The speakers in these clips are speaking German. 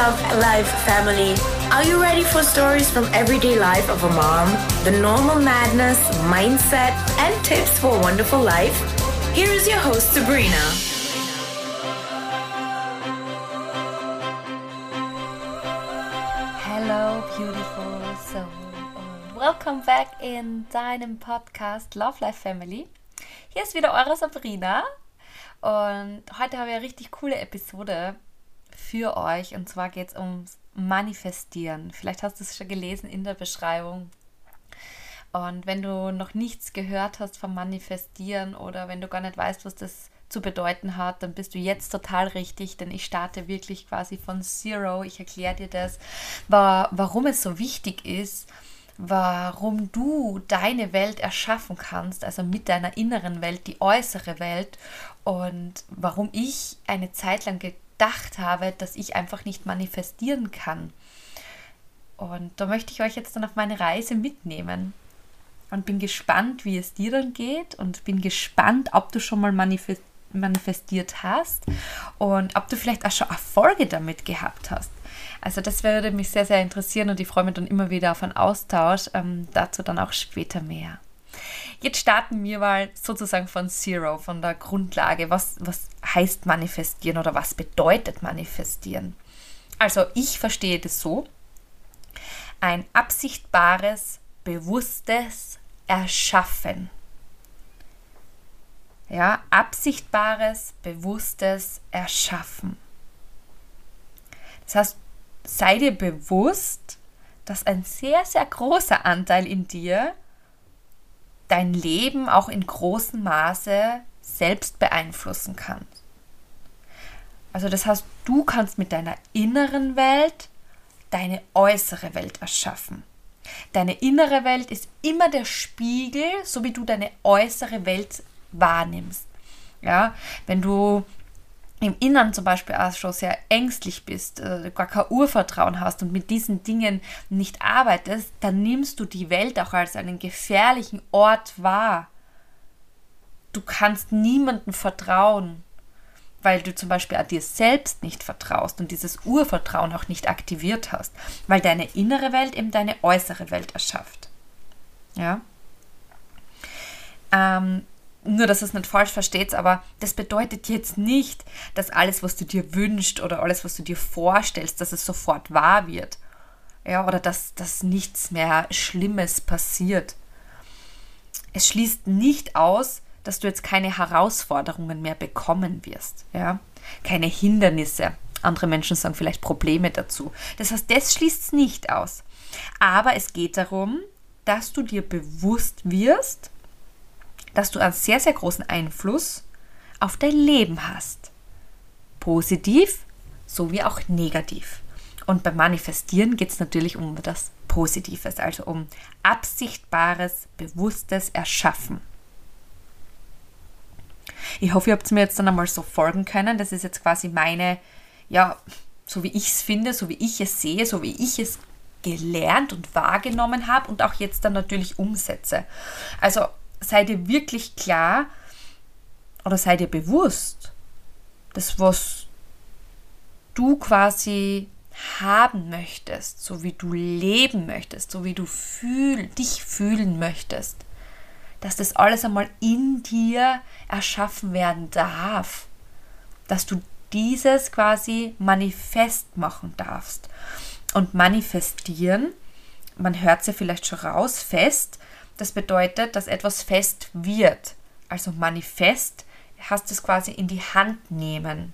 Love Life family. Are you ready for stories from everyday life of a mom? The normal madness, mindset, and tips for a wonderful life? Here is your host, Sabrina. Hello, beautiful soul. Welcome back in deinem Podcast Love Life Family. Hier ist wieder eure Sabrina. Und heute habe ich eine richtig coole Episode für euch. Und zwar geht es ums Manifestieren. Vielleicht hast du es schon gelesen in der Beschreibung. Und wenn du noch nichts gehört hast vom Manifestieren oder wenn du gar nicht weißt, was das zu bedeuten hat, dann bist du jetzt total richtig, denn ich starte wirklich quasi von Zero. Ich erkläre dir das, warum es so wichtig ist, warum du deine Welt erschaffen kannst, also mit deiner inneren Welt, die äußere Welt und warum ich eine Zeit lang gedacht habe, dass ich einfach nicht manifestieren kann. Und da möchte ich euch jetzt dann auf meine Reise mitnehmen und bin gespannt, wie es dir dann geht und bin gespannt, ob du schon mal manifestiert hast und ob du vielleicht auch schon Erfolge damit gehabt hast. Also das würde mich sehr, sehr interessieren und ich freue mich dann immer wieder auf einen Austausch. Ähm, dazu dann auch später mehr. Jetzt starten wir mal sozusagen von Zero, von der Grundlage. Was, was heißt manifestieren oder was bedeutet manifestieren? Also ich verstehe das so. Ein absichtbares, bewusstes Erschaffen. Ja, absichtbares, bewusstes Erschaffen. Das heißt, sei dir bewusst, dass ein sehr, sehr großer Anteil in dir dein Leben auch in großem Maße selbst beeinflussen kann. Also das heißt, du kannst mit deiner inneren Welt deine äußere Welt erschaffen. Deine innere Welt ist immer der Spiegel, so wie du deine äußere Welt wahrnimmst. Ja, wenn du im Innern zum Beispiel auch schon sehr ängstlich bist, äh, gar kein Urvertrauen hast und mit diesen Dingen nicht arbeitest, dann nimmst du die Welt auch als einen gefährlichen Ort wahr. Du kannst niemandem vertrauen, weil du zum Beispiel an dir selbst nicht vertraust und dieses Urvertrauen auch nicht aktiviert hast, weil deine innere Welt eben deine äußere Welt erschafft. Ja. Ähm, nur, dass ihr es nicht falsch versteht, aber das bedeutet jetzt nicht, dass alles, was du dir wünschst oder alles, was du dir vorstellst, dass es sofort wahr wird. Ja, oder dass, dass nichts mehr Schlimmes passiert. Es schließt nicht aus, dass du jetzt keine Herausforderungen mehr bekommen wirst. Ja? Keine Hindernisse. Andere Menschen sagen vielleicht Probleme dazu. Das heißt, das schließt es nicht aus. Aber es geht darum, dass du dir bewusst wirst, dass du einen sehr, sehr großen Einfluss auf dein Leben hast. Positiv sowie auch negativ. Und beim Manifestieren geht es natürlich um das Positives, also um absichtbares, bewusstes Erschaffen. Ich hoffe, ihr habt mir jetzt dann einmal so folgen können. Das ist jetzt quasi meine, ja, so wie ich es finde, so wie ich es sehe, so wie ich es gelernt und wahrgenommen habe und auch jetzt dann natürlich umsetze. Also sei dir wirklich klar oder sei dir bewusst, dass was du quasi haben möchtest, so wie du leben möchtest, so wie du fühl, dich fühlen möchtest, dass das alles einmal in dir erschaffen werden darf, dass du dieses quasi manifest machen darfst. Und manifestieren, man hört es ja vielleicht schon raus, fest, das bedeutet, dass etwas fest wird. Also manifest hast es quasi in die Hand nehmen.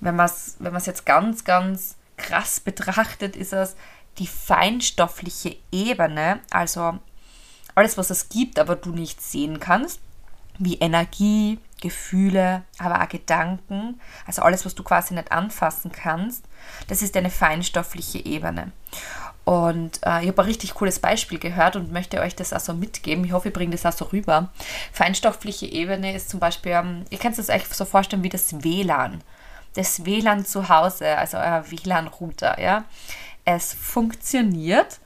Wenn man es wenn jetzt ganz, ganz krass betrachtet, ist es die feinstoffliche Ebene, also alles, was es gibt, aber du nicht sehen kannst, wie Energie, Gefühle, aber auch Gedanken, also alles, was du quasi nicht anfassen kannst, das ist eine feinstoffliche Ebene. Und äh, ich habe ein richtig cooles Beispiel gehört und möchte euch das also mitgeben. Ich hoffe, ich bringe das auch so rüber. Feinstoffliche Ebene ist zum Beispiel, ähm, ihr könnt es euch so vorstellen wie das WLAN. Das WLAN zu Hause, also euer WLAN-Router. Ja? Es funktioniert,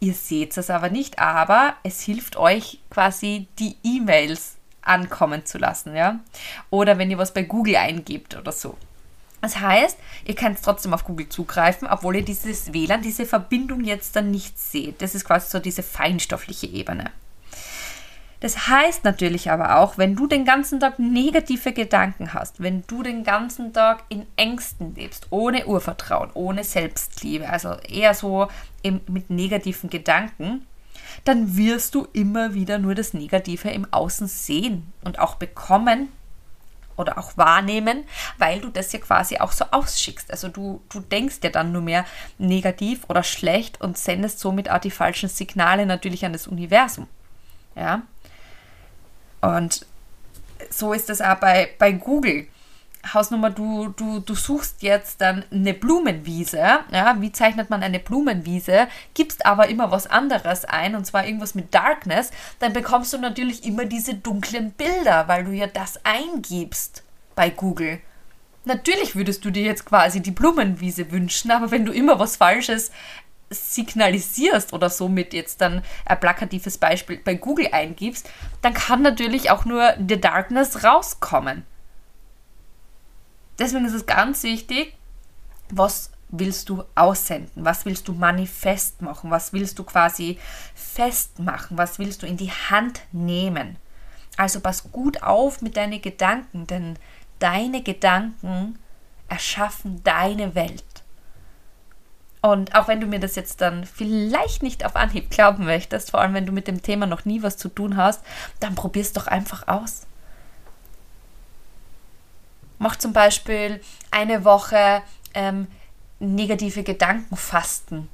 ihr seht es aber nicht, aber es hilft euch quasi die E-Mails ankommen zu lassen. Ja? Oder wenn ihr was bei Google eingibt oder so. Das heißt, ihr könnt trotzdem auf Google zugreifen, obwohl ihr dieses WLAN, diese Verbindung jetzt dann nicht seht. Das ist quasi so diese feinstoffliche Ebene. Das heißt natürlich aber auch, wenn du den ganzen Tag negative Gedanken hast, wenn du den ganzen Tag in Ängsten lebst, ohne Urvertrauen, ohne Selbstliebe, also eher so mit negativen Gedanken, dann wirst du immer wieder nur das Negative im Außen sehen und auch bekommen, oder auch wahrnehmen, weil du das ja quasi auch so ausschickst. Also du, du denkst ja dann nur mehr negativ oder schlecht und sendest somit auch die falschen Signale natürlich an das Universum. Ja. Und so ist das auch bei, bei Google. Hausnummer, du, du, du suchst jetzt dann eine Blumenwiese. Ja, wie zeichnet man eine Blumenwiese? Gibst aber immer was anderes ein, und zwar irgendwas mit Darkness, dann bekommst du natürlich immer diese dunklen Bilder, weil du ja das eingibst bei Google. Natürlich würdest du dir jetzt quasi die Blumenwiese wünschen, aber wenn du immer was Falsches signalisierst oder somit jetzt dann ein plakatives Beispiel bei Google eingibst, dann kann natürlich auch nur The Darkness rauskommen. Deswegen ist es ganz wichtig, was willst du aussenden? Was willst du manifest machen? Was willst du quasi festmachen? Was willst du in die Hand nehmen? Also pass gut auf mit deinen Gedanken, denn deine Gedanken erschaffen deine Welt. Und auch wenn du mir das jetzt dann vielleicht nicht auf Anhieb glauben möchtest, vor allem wenn du mit dem Thema noch nie was zu tun hast, dann probier es doch einfach aus. Mach zum Beispiel eine Woche ähm, negative Gedankenfasten.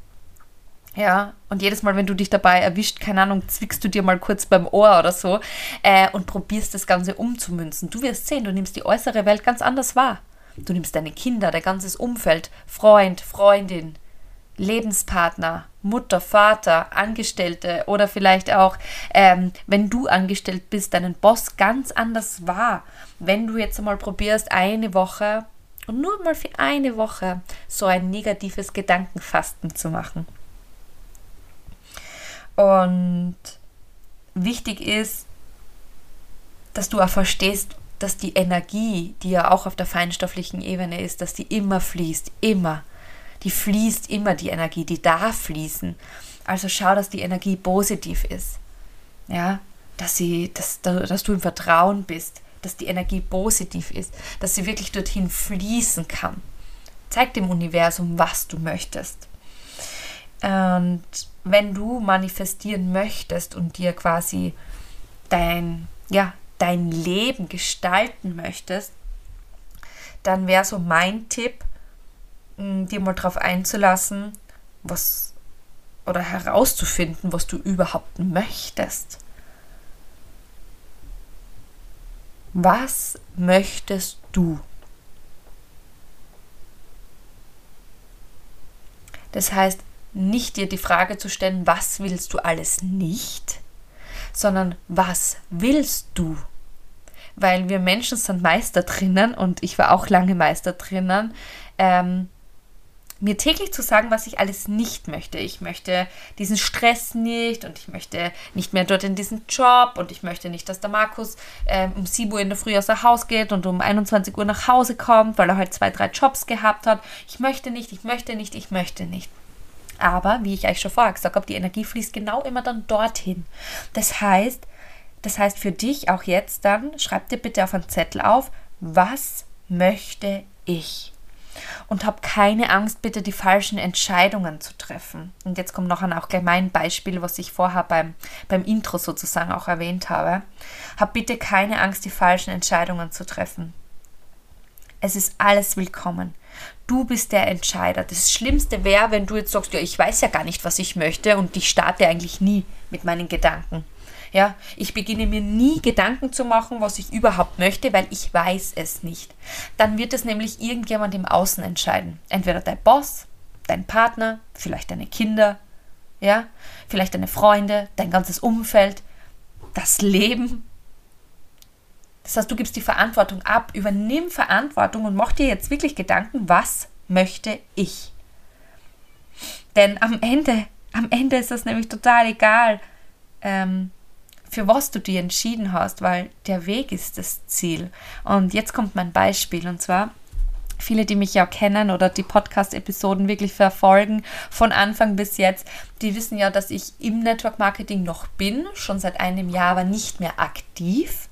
Ja, und jedes Mal, wenn du dich dabei erwischt, keine Ahnung, zwickst du dir mal kurz beim Ohr oder so äh, und probierst das Ganze umzumünzen. Du wirst sehen, du nimmst die äußere Welt ganz anders wahr. Du nimmst deine Kinder, dein ganzes Umfeld, Freund, Freundin, Lebenspartner, Mutter, Vater, Angestellte oder vielleicht auch, ähm, wenn du angestellt bist, deinen Boss ganz anders wahr. Wenn du jetzt einmal probierst, eine Woche und nur mal für eine Woche so ein negatives Gedankenfasten zu machen. Und wichtig ist, dass du auch verstehst, dass die Energie, die ja auch auf der feinstofflichen Ebene ist, dass die immer fließt, immer die fließt immer, die Energie, die darf fließen. Also schau, dass die Energie positiv ist. Ja, dass, sie, dass, dass du im Vertrauen bist, dass die Energie positiv ist, dass sie wirklich dorthin fließen kann. Zeig dem Universum, was du möchtest. Und wenn du manifestieren möchtest und dir quasi dein, ja, dein Leben gestalten möchtest, dann wäre so mein Tipp, dir mal darauf einzulassen, was oder herauszufinden, was du überhaupt möchtest. Was möchtest du? Das heißt, nicht dir die Frage zu stellen, was willst du alles nicht, sondern was willst du? Weil wir Menschen sind Meister drinnen und ich war auch lange Meister drinnen, ähm, mir täglich zu sagen, was ich alles nicht möchte. Ich möchte diesen Stress nicht und ich möchte nicht mehr dort in diesen Job und ich möchte nicht, dass der Markus ähm, um 7 Uhr in der Früh aus dem Haus geht und um 21 Uhr nach Hause kommt, weil er halt zwei, drei Jobs gehabt hat. Ich möchte nicht, ich möchte nicht, ich möchte nicht. Aber, wie ich euch schon vorher gesagt habe, die Energie fließt genau immer dann dorthin. Das heißt, das heißt für dich auch jetzt dann, schreib dir bitte auf einen Zettel auf, was möchte ich? Und hab keine Angst, bitte die falschen Entscheidungen zu treffen. Und jetzt kommt noch ein auch gleich mein Beispiel, was ich vorher beim, beim Intro sozusagen auch erwähnt habe. Hab bitte keine Angst, die falschen Entscheidungen zu treffen. Es ist alles willkommen. Du bist der Entscheider. Das Schlimmste wäre, wenn du jetzt sagst, ja, ich weiß ja gar nicht, was ich möchte und ich starte eigentlich nie mit meinen Gedanken. Ja, ich beginne mir nie Gedanken zu machen, was ich überhaupt möchte, weil ich weiß es nicht. Dann wird es nämlich irgendjemand im Außen entscheiden. Entweder dein Boss, dein Partner, vielleicht deine Kinder, ja, vielleicht deine Freunde, dein ganzes Umfeld, das Leben. Das heißt, du gibst die Verantwortung ab, übernimm Verantwortung und mach dir jetzt wirklich Gedanken, was möchte ich? Denn am Ende, am Ende ist das nämlich total egal, ähm, für was du dich entschieden hast, weil der Weg ist das Ziel. Und jetzt kommt mein Beispiel und zwar, viele, die mich ja kennen oder die Podcast-Episoden wirklich verfolgen, von Anfang bis jetzt, die wissen ja, dass ich im Network Marketing noch bin, schon seit einem Jahr, aber nicht mehr aktiv.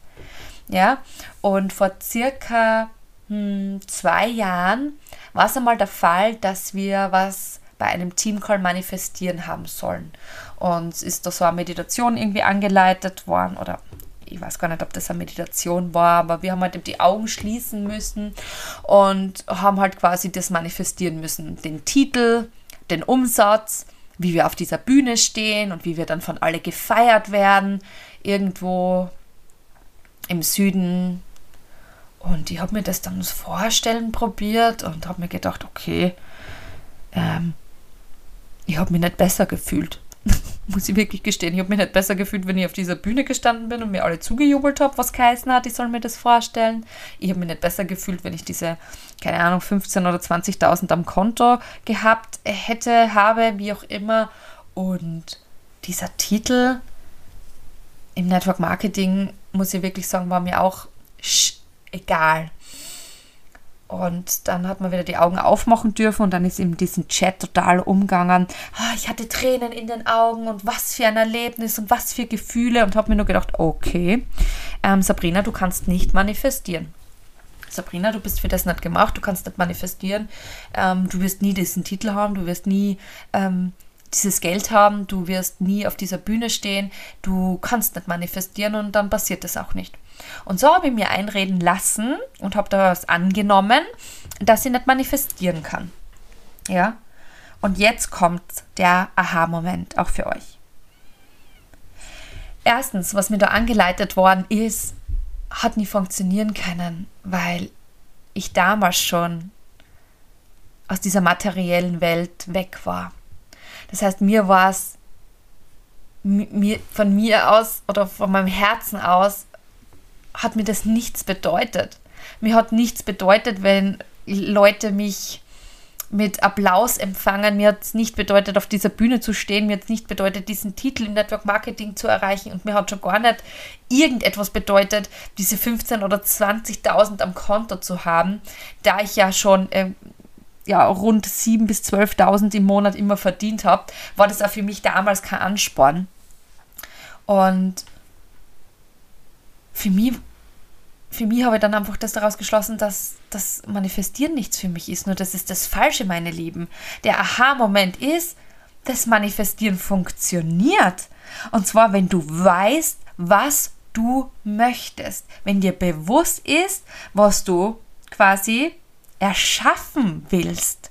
Ja, und vor circa hm, zwei Jahren war es einmal der Fall, dass wir was bei einem Teamcall manifestieren haben sollen. Und ist da so eine Meditation irgendwie angeleitet worden oder ich weiß gar nicht, ob das eine Meditation war, aber wir haben halt die Augen schließen müssen und haben halt quasi das manifestieren müssen. Den Titel, den Umsatz, wie wir auf dieser Bühne stehen und wie wir dann von alle gefeiert werden, irgendwo im Süden. Und ich habe mir das dann vorstellen probiert und habe mir gedacht, okay, ähm, ich habe mich nicht besser gefühlt. Muss ich wirklich gestehen. Ich habe mich nicht besser gefühlt, wenn ich auf dieser Bühne gestanden bin und mir alle zugejubelt habe, was geheißen hat, ich soll mir das vorstellen. Ich habe mich nicht besser gefühlt, wenn ich diese, keine Ahnung, 15.000 oder 20.000 am Konto gehabt hätte, habe, wie auch immer. Und dieser Titel im Network Marketing, muss ich wirklich sagen, war mir auch egal. Und dann hat man wieder die Augen aufmachen dürfen und dann ist ihm diesen Chat total umgegangen. Ah, ich hatte Tränen in den Augen und was für ein Erlebnis und was für Gefühle und habe mir nur gedacht, okay, ähm, Sabrina, du kannst nicht manifestieren. Sabrina, du bist für das nicht gemacht, du kannst nicht manifestieren, ähm, du wirst nie diesen Titel haben, du wirst nie ähm, dieses Geld haben, du wirst nie auf dieser Bühne stehen, du kannst nicht manifestieren und dann passiert das auch nicht. Und so habe ich mir einreden lassen und habe daraus angenommen, dass ich nicht manifestieren kann. Ja? Und jetzt kommt der Aha-Moment auch für euch. Erstens, was mir da angeleitet worden ist, hat nie funktionieren können, weil ich damals schon aus dieser materiellen Welt weg war. Das heißt, mir war es mir, von mir aus oder von meinem Herzen aus hat mir das nichts bedeutet. Mir hat nichts bedeutet, wenn Leute mich mit Applaus empfangen. Mir hat es nicht bedeutet, auf dieser Bühne zu stehen. Mir hat es nicht bedeutet, diesen Titel im Network Marketing zu erreichen. Und mir hat schon gar nicht irgendetwas bedeutet, diese 15.000 oder 20.000 am Konto zu haben, da ich ja schon äh, ja, rund 7.000 bis 12.000 im Monat immer verdient habe, war das auch für mich damals kein Ansporn. Und für mich, für mich habe ich dann einfach das daraus geschlossen, dass das Manifestieren nichts für mich ist. Nur das ist das Falsche, meine Lieben. Der Aha-Moment ist, das Manifestieren funktioniert. Und zwar, wenn du weißt, was du möchtest. Wenn dir bewusst ist, was du quasi erschaffen willst.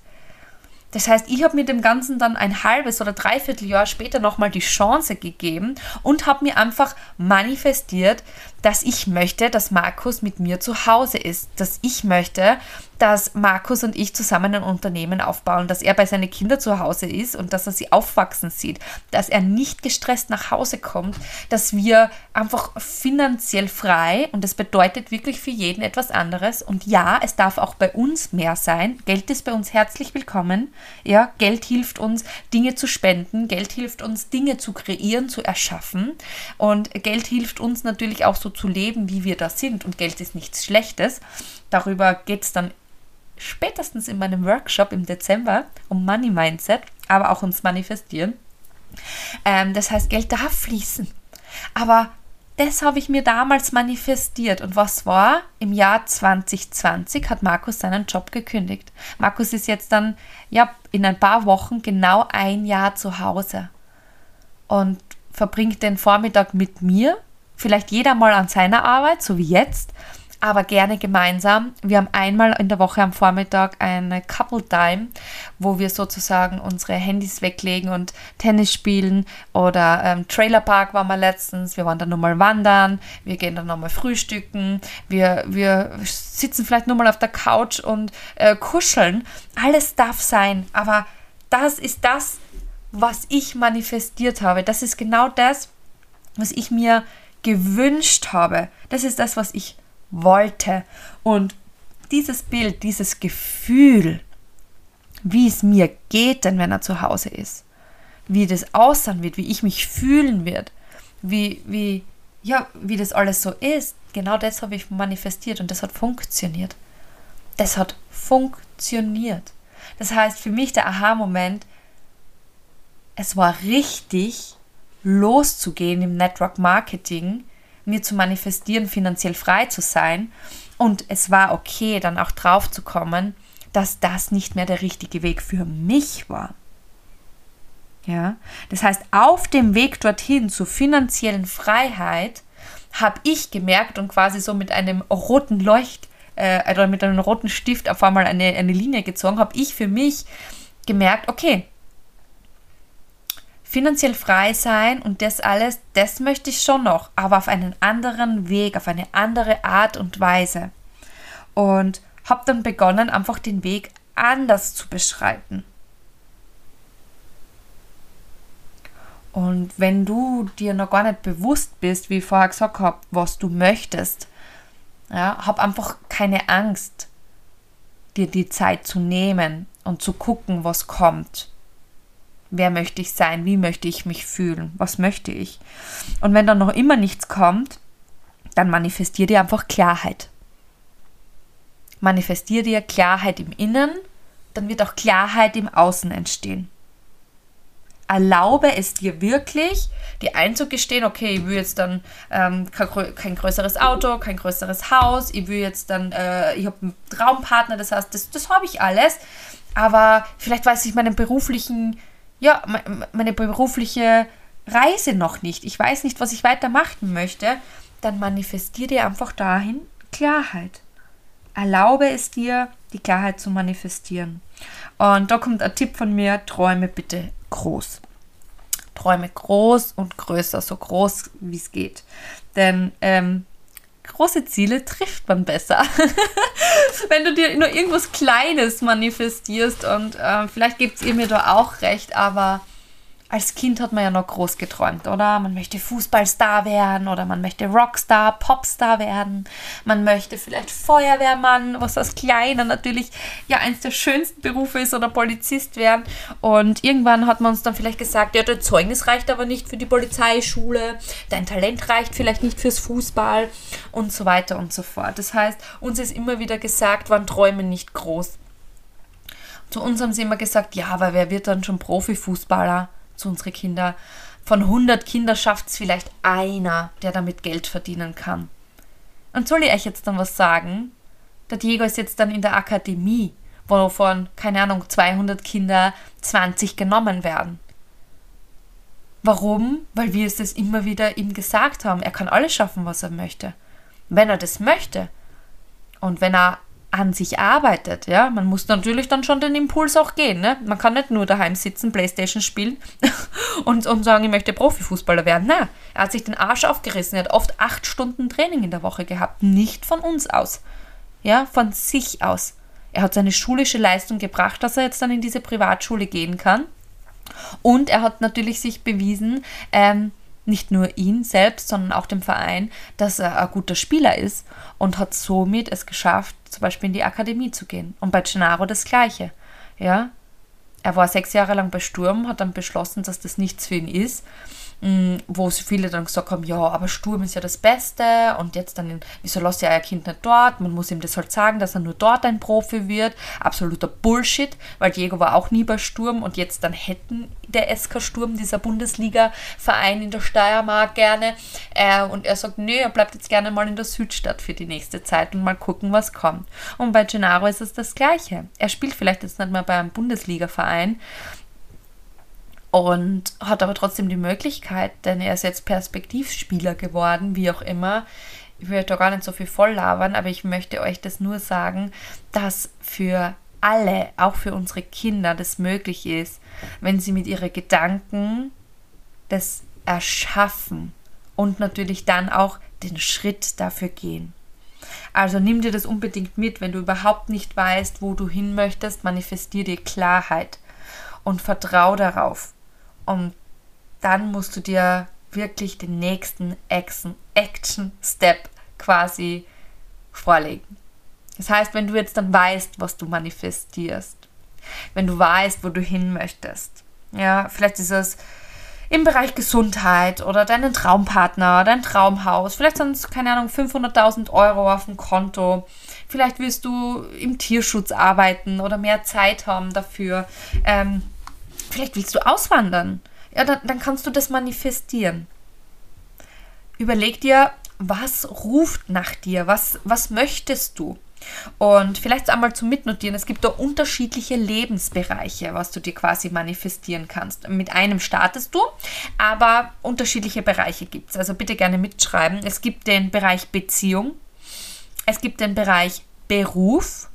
Das heißt, ich habe mir dem Ganzen dann ein halbes oder dreiviertel Jahr später nochmal die Chance gegeben und habe mir einfach manifestiert, dass ich möchte, dass Markus mit mir zu Hause ist, dass ich möchte, dass Markus und ich zusammen ein Unternehmen aufbauen, dass er bei seinen Kindern zu Hause ist und dass er sie aufwachsen sieht, dass er nicht gestresst nach Hause kommt, dass wir einfach finanziell frei und das bedeutet wirklich für jeden etwas anderes und ja, es darf auch bei uns mehr sein. Geld ist bei uns herzlich willkommen. Ja, Geld hilft uns Dinge zu spenden, Geld hilft uns Dinge zu kreieren, zu erschaffen und Geld hilft uns natürlich auch so zu leben, wie wir da sind und Geld ist nichts Schlechtes. Darüber geht es dann spätestens in meinem Workshop im Dezember um Money Mindset, aber auch ums Manifestieren. Ähm, das heißt, Geld darf fließen. Aber das habe ich mir damals manifestiert. Und was war? Im Jahr 2020 hat Markus seinen Job gekündigt. Markus ist jetzt dann, ja, in ein paar Wochen genau ein Jahr zu Hause und verbringt den Vormittag mit mir. Vielleicht jeder mal an seiner Arbeit, so wie jetzt aber gerne gemeinsam. Wir haben einmal in der Woche am Vormittag eine Couple Time, wo wir sozusagen unsere Handys weglegen und Tennis spielen oder ähm, Trailerpark waren wir letztens. Wir waren dann nochmal wandern, wir gehen dann nochmal frühstücken, wir, wir sitzen vielleicht nur mal auf der Couch und äh, kuscheln. Alles darf sein, aber das ist das, was ich manifestiert habe. Das ist genau das, was ich mir gewünscht habe. Das ist das, was ich wollte. Und dieses Bild, dieses Gefühl, wie es mir geht, denn wenn er zu Hause ist, wie das aussehen wird, wie ich mich fühlen wird, wie, wie, ja, wie das alles so ist, genau das habe ich manifestiert und das hat funktioniert. Das hat funktioniert. Das heißt, für mich der Aha-Moment, es war richtig, loszugehen im Network Marketing, mir zu manifestieren, finanziell frei zu sein. Und es war okay, dann auch drauf zu kommen, dass das nicht mehr der richtige Weg für mich war. Ja, das heißt, auf dem Weg dorthin zur finanziellen Freiheit habe ich gemerkt und quasi so mit einem roten Leucht äh, oder mit einem roten Stift auf einmal eine, eine Linie gezogen, habe ich für mich gemerkt, okay, finanziell frei sein und das alles, das möchte ich schon noch, aber auf einen anderen Weg, auf eine andere Art und Weise. Und habe dann begonnen, einfach den Weg anders zu beschreiten. Und wenn du dir noch gar nicht bewusst bist, wie ich vorher gesagt habe, was du möchtest, ja, hab einfach keine Angst, dir die Zeit zu nehmen und zu gucken, was kommt. Wer möchte ich sein? Wie möchte ich mich fühlen? Was möchte ich? Und wenn dann noch immer nichts kommt, dann manifestier dir einfach Klarheit. Manifestier dir Klarheit im Innen, dann wird auch Klarheit im Außen entstehen erlaube es dir wirklich, dir einzugestehen, okay, ich will jetzt dann ähm, kein, kein, größeres Auto, kein größeres Haus, ich will jetzt dann, äh, ich habe einen Traumpartner, das heißt, das, das habe ich alles, aber vielleicht weiß ich meinen beruflichen, ja, meine berufliche Reise noch nicht, ich weiß nicht, was ich weitermachen möchte, dann manifestiere einfach dahin Klarheit. Erlaube es dir, die Klarheit zu manifestieren. Und da kommt ein Tipp von mir, träume bitte groß. Träume groß und größer, so groß wie es geht. Denn ähm, große Ziele trifft man besser. Wenn du dir nur irgendwas Kleines manifestierst und äh, vielleicht gibt es ihr mir da auch recht, aber als Kind hat man ja noch groß geträumt, oder? Man möchte Fußballstar werden oder man möchte Rockstar, Popstar werden. Man möchte vielleicht Feuerwehrmann, was als Kleiner natürlich ja eins der schönsten Berufe ist oder Polizist werden. Und irgendwann hat man uns dann vielleicht gesagt, ja, dein Zeugnis reicht aber nicht für die Polizeischule, dein Talent reicht vielleicht nicht fürs Fußball und so weiter und so fort. Das heißt, uns ist immer wieder gesagt, waren Träume nicht groß. Zu uns haben sie immer gesagt, ja, aber wer wird dann schon Profifußballer? Zu unseren Kindern. Von 100 Kindern schafft es vielleicht einer, der damit Geld verdienen kann. Und soll ich euch jetzt dann was sagen? Der Diego ist jetzt dann in der Akademie, wovon, keine Ahnung, 200 Kinder 20 genommen werden. Warum? Weil wir es immer wieder ihm gesagt haben. Er kann alles schaffen, was er möchte. Wenn er das möchte. Und wenn er an sich arbeitet. Ja? Man muss natürlich dann schon den Impuls auch gehen. Ne? Man kann nicht nur daheim sitzen, Playstation spielen und, und sagen, ich möchte Profifußballer werden. Nein, er hat sich den Arsch aufgerissen. Er hat oft acht Stunden Training in der Woche gehabt. Nicht von uns aus. Ja, von sich aus. Er hat seine schulische Leistung gebracht, dass er jetzt dann in diese Privatschule gehen kann. Und er hat natürlich sich bewiesen, ähm, nicht nur ihn selbst, sondern auch dem Verein, dass er ein guter Spieler ist und hat somit es geschafft, zum Beispiel in die Akademie zu gehen. Und bei Gennaro das Gleiche. Ja, er war sechs Jahre lang bei Sturm, hat dann beschlossen, dass das nichts für ihn ist Mm, wo viele dann gesagt haben, ja, aber Sturm ist ja das Beste und jetzt dann, wieso lässt ihr euer Kind nicht dort? Man muss ihm das halt sagen, dass er nur dort ein Profi wird. Absoluter Bullshit, weil Diego war auch nie bei Sturm und jetzt dann hätten der SK Sturm, dieser Bundesliga-Verein in der Steiermark gerne. Äh, und er sagt, nö, er bleibt jetzt gerne mal in der Südstadt für die nächste Zeit und mal gucken, was kommt. Und bei Gennaro ist es das Gleiche. Er spielt vielleicht jetzt nicht mal bei einem Bundesliga-Verein, und hat aber trotzdem die Möglichkeit, denn er ist jetzt Perspektivspieler geworden, wie auch immer. Ich will da gar nicht so viel voll labern, aber ich möchte euch das nur sagen, dass für alle, auch für unsere Kinder, das möglich ist, wenn sie mit ihren Gedanken das erschaffen und natürlich dann auch den Schritt dafür gehen. Also nimm dir das unbedingt mit, wenn du überhaupt nicht weißt, wo du hin möchtest, manifestier dir Klarheit und vertrau darauf. Und dann musst du dir wirklich den nächsten Action-Step quasi vorlegen. Das heißt, wenn du jetzt dann weißt, was du manifestierst, wenn du weißt, wo du hin möchtest, ja, vielleicht ist es im Bereich Gesundheit oder deinen Traumpartner, dein Traumhaus, vielleicht sind es, keine Ahnung, 500.000 Euro auf dem Konto, vielleicht willst du im Tierschutz arbeiten oder mehr Zeit haben dafür. Ähm, vielleicht willst du auswandern. Ja, dann, dann kannst du das manifestieren. Überleg dir, was ruft nach dir? Was, was möchtest du? Und vielleicht einmal zum Mitnotieren, es gibt da unterschiedliche Lebensbereiche, was du dir quasi manifestieren kannst. Mit einem startest du, aber unterschiedliche Bereiche gibt es. Also bitte gerne mitschreiben. Es gibt den Bereich Beziehung, es gibt den Bereich Beruf,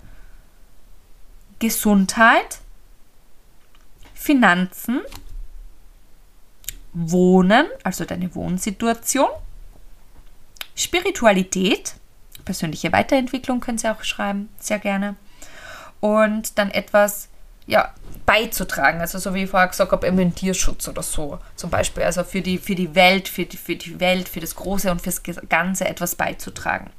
Gesundheit, Finanzen, Wohnen, also deine Wohnsituation, Spiritualität, persönliche Weiterentwicklung können Sie auch schreiben, sehr gerne. Und dann etwas, ja, beizutragen. Also so wie ich vorher gesagt habe, im Tierschutz oder so zum Beispiel. Also für die, für die Welt, für die, für die Welt, für das Große und fürs Ganze etwas beizutragen.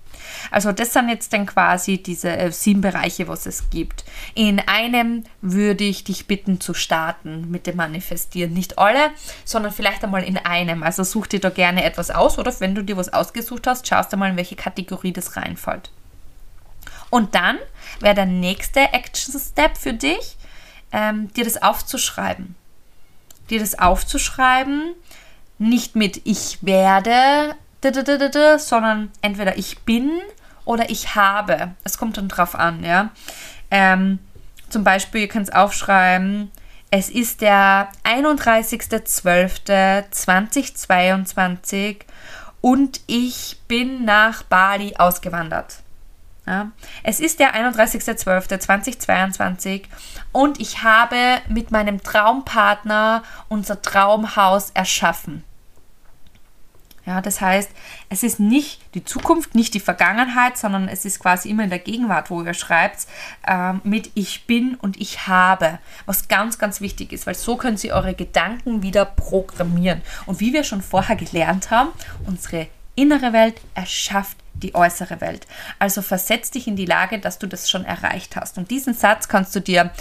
Also das sind jetzt dann quasi diese äh, sieben Bereiche, was es gibt. In einem würde ich dich bitten zu starten mit dem Manifestieren. Nicht alle, sondern vielleicht einmal in einem. Also such dir da gerne etwas aus oder wenn du dir was ausgesucht hast, schaust du mal, in welche Kategorie das reinfällt. Und dann wäre der nächste Action Step für dich, ähm, dir das aufzuschreiben. Dir das aufzuschreiben, nicht mit ich werde sondern entweder ich bin oder ich habe. Es kommt dann drauf an, ja. Ähm, zum Beispiel, ihr könnt es aufschreiben, es ist der 31.12.2022 und ich bin nach Bali ausgewandert. Ja. Es ist der 31.12.2022 und ich habe mit meinem Traumpartner unser Traumhaus erschaffen. Ja, das heißt, es ist nicht die Zukunft, nicht die Vergangenheit, sondern es ist quasi immer in der Gegenwart, wo ihr schreibt, ähm, mit ich bin und ich habe, was ganz, ganz wichtig ist, weil so können Sie eure Gedanken wieder programmieren. Und wie wir schon vorher gelernt haben, unsere innere Welt erschafft die äußere Welt. Also versetz dich in die Lage, dass du das schon erreicht hast. Und diesen Satz kannst du dir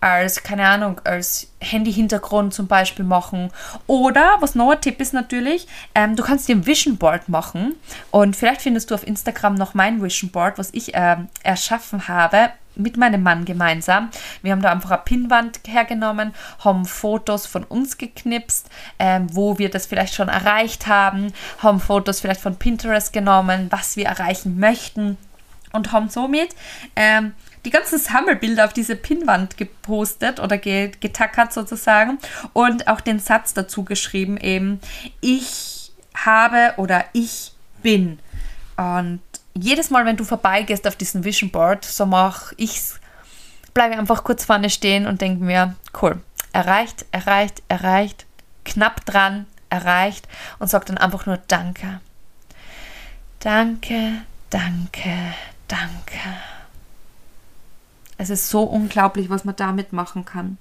als, keine Ahnung, als Handy-Hintergrund zum Beispiel machen. Oder, was noch ein Tipp ist natürlich, ähm, du kannst dir ein Vision Board machen. Und vielleicht findest du auf Instagram noch mein Vision Board, was ich äh, erschaffen habe mit meinem Mann gemeinsam. Wir haben da einfach eine Pinnwand hergenommen, haben Fotos von uns geknipst, ähm, wo wir das vielleicht schon erreicht haben, haben Fotos vielleicht von Pinterest genommen, was wir erreichen möchten und haben somit ähm, die ganzen Sammelbilder auf diese Pinnwand gepostet oder getackert sozusagen und auch den Satz dazu geschrieben eben, ich habe oder ich bin. Und jedes Mal, wenn du vorbeigehst auf diesem Vision Board, so mache ich's, bleibe einfach kurz vorne stehen und denke mir, cool, erreicht, erreicht, erreicht, knapp dran, erreicht und sag dann einfach nur Danke. Danke, danke, danke. Es ist so unglaublich, was man damit machen kann.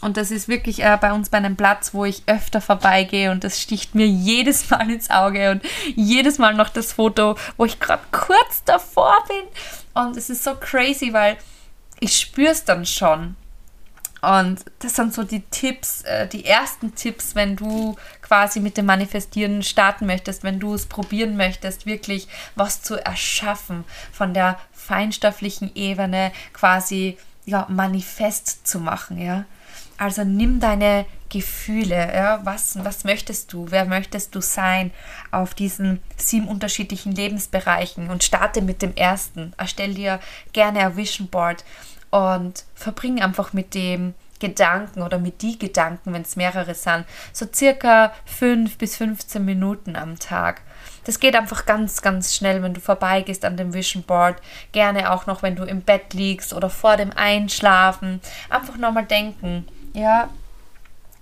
Und das ist wirklich äh, bei uns bei einem Platz, wo ich öfter vorbeigehe und das sticht mir jedes Mal ins Auge und jedes Mal noch das Foto, wo ich gerade kurz davor bin. Und es ist so crazy, weil ich spüre es dann schon. Und das sind so die Tipps, äh, die ersten Tipps, wenn du quasi mit dem Manifestieren starten möchtest, wenn du es probieren möchtest, wirklich was zu erschaffen, von der feinstofflichen Ebene quasi ja, manifest zu machen, ja. Also nimm deine Gefühle, ja, was, was möchtest du, wer möchtest du sein auf diesen sieben unterschiedlichen Lebensbereichen und starte mit dem ersten. Erstell dir gerne ein Vision Board und verbring einfach mit dem Gedanken oder mit die Gedanken, wenn es mehrere sind, so circa fünf bis 15 Minuten am Tag. Das geht einfach ganz, ganz schnell, wenn du vorbeigehst an dem Vision Board. Gerne auch noch, wenn du im Bett liegst oder vor dem Einschlafen. Einfach nochmal denken, ja,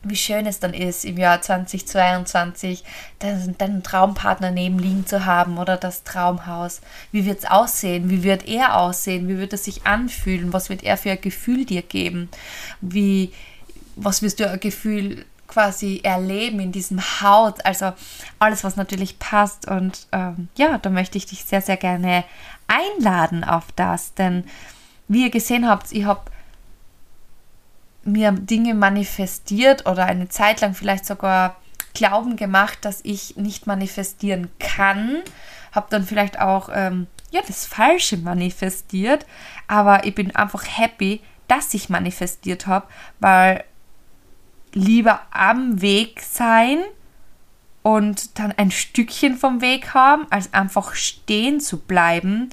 wie schön es dann ist, im Jahr 2022 deinen Traumpartner neben liegen zu haben oder das Traumhaus. Wie wird es aussehen? Wie wird er aussehen? Wie wird es sich anfühlen? Was wird er für ein Gefühl dir geben? Wie, was wirst du ein Gefühl quasi erleben in diesem Haus? Also alles, was natürlich passt. Und ähm, ja, da möchte ich dich sehr, sehr gerne einladen auf das. Denn wie ihr gesehen habt, ich habe mir Dinge manifestiert oder eine Zeit lang vielleicht sogar Glauben gemacht, dass ich nicht manifestieren kann. Habe dann vielleicht auch ähm, ja, das Falsche manifestiert, aber ich bin einfach happy, dass ich manifestiert habe, weil lieber am Weg sein und dann ein Stückchen vom Weg haben, als einfach stehen zu bleiben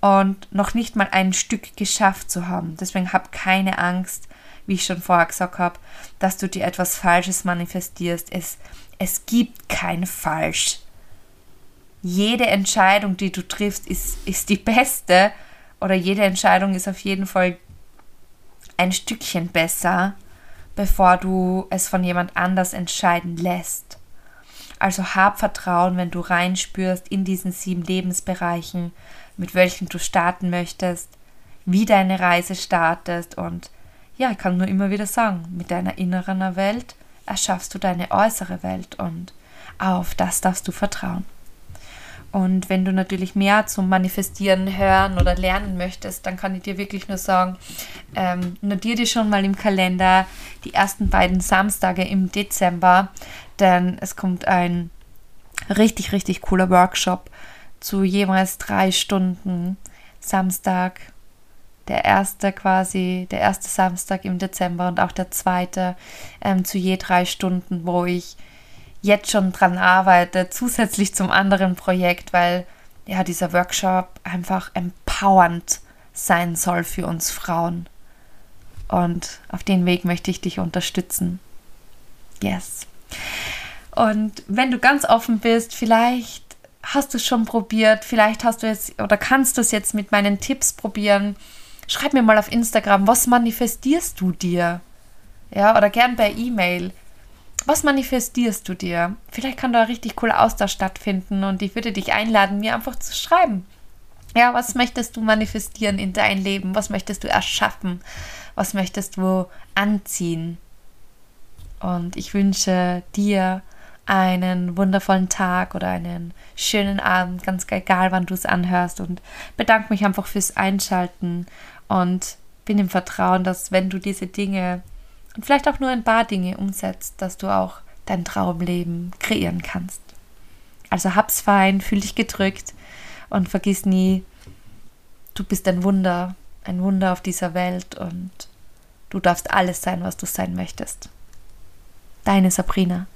und noch nicht mal ein Stück geschafft zu haben. Deswegen hab keine Angst, wie ich schon vorher gesagt habe, dass du dir etwas Falsches manifestierst. Es, es gibt kein Falsch. Jede Entscheidung, die du triffst, ist, ist die beste oder jede Entscheidung ist auf jeden Fall ein Stückchen besser, bevor du es von jemand anders entscheiden lässt. Also hab Vertrauen, wenn du reinspürst in diesen sieben Lebensbereichen, mit welchen du starten möchtest, wie deine Reise startest und ja, ich kann nur immer wieder sagen, mit deiner inneren Welt erschaffst du deine äußere Welt und auf das darfst du vertrauen. Und wenn du natürlich mehr zum Manifestieren hören oder lernen möchtest, dann kann ich dir wirklich nur sagen, ähm, notiere dir schon mal im Kalender die ersten beiden Samstage im Dezember, denn es kommt ein richtig, richtig cooler Workshop zu jeweils drei Stunden Samstag, der erste quasi, der erste Samstag im Dezember und auch der zweite ähm, zu je drei Stunden, wo ich jetzt schon dran arbeite, zusätzlich zum anderen Projekt, weil ja dieser Workshop einfach empowernd sein soll für uns Frauen. Und auf den Weg möchte ich dich unterstützen. Yes. Und wenn du ganz offen bist, vielleicht hast du es schon probiert, vielleicht hast du jetzt oder kannst du es jetzt mit meinen Tipps probieren. Schreib mir mal auf Instagram, was manifestierst du dir? Ja, oder gern per E-Mail. Was manifestierst du dir? Vielleicht kann da ein richtig cooler Austausch stattfinden und ich würde dich einladen, mir einfach zu schreiben. Ja, was möchtest du manifestieren in dein Leben? Was möchtest du erschaffen? Was möchtest du anziehen? Und ich wünsche dir einen wundervollen Tag oder einen schönen Abend, ganz egal, wann du es anhörst und bedanke mich einfach fürs Einschalten und bin im Vertrauen, dass wenn du diese Dinge und vielleicht auch nur ein paar Dinge umsetzt, dass du auch dein Traumleben kreieren kannst. Also hab's fein, fühl dich gedrückt und vergiss nie, du bist ein Wunder, ein Wunder auf dieser Welt und du darfst alles sein, was du sein möchtest. Deine Sabrina.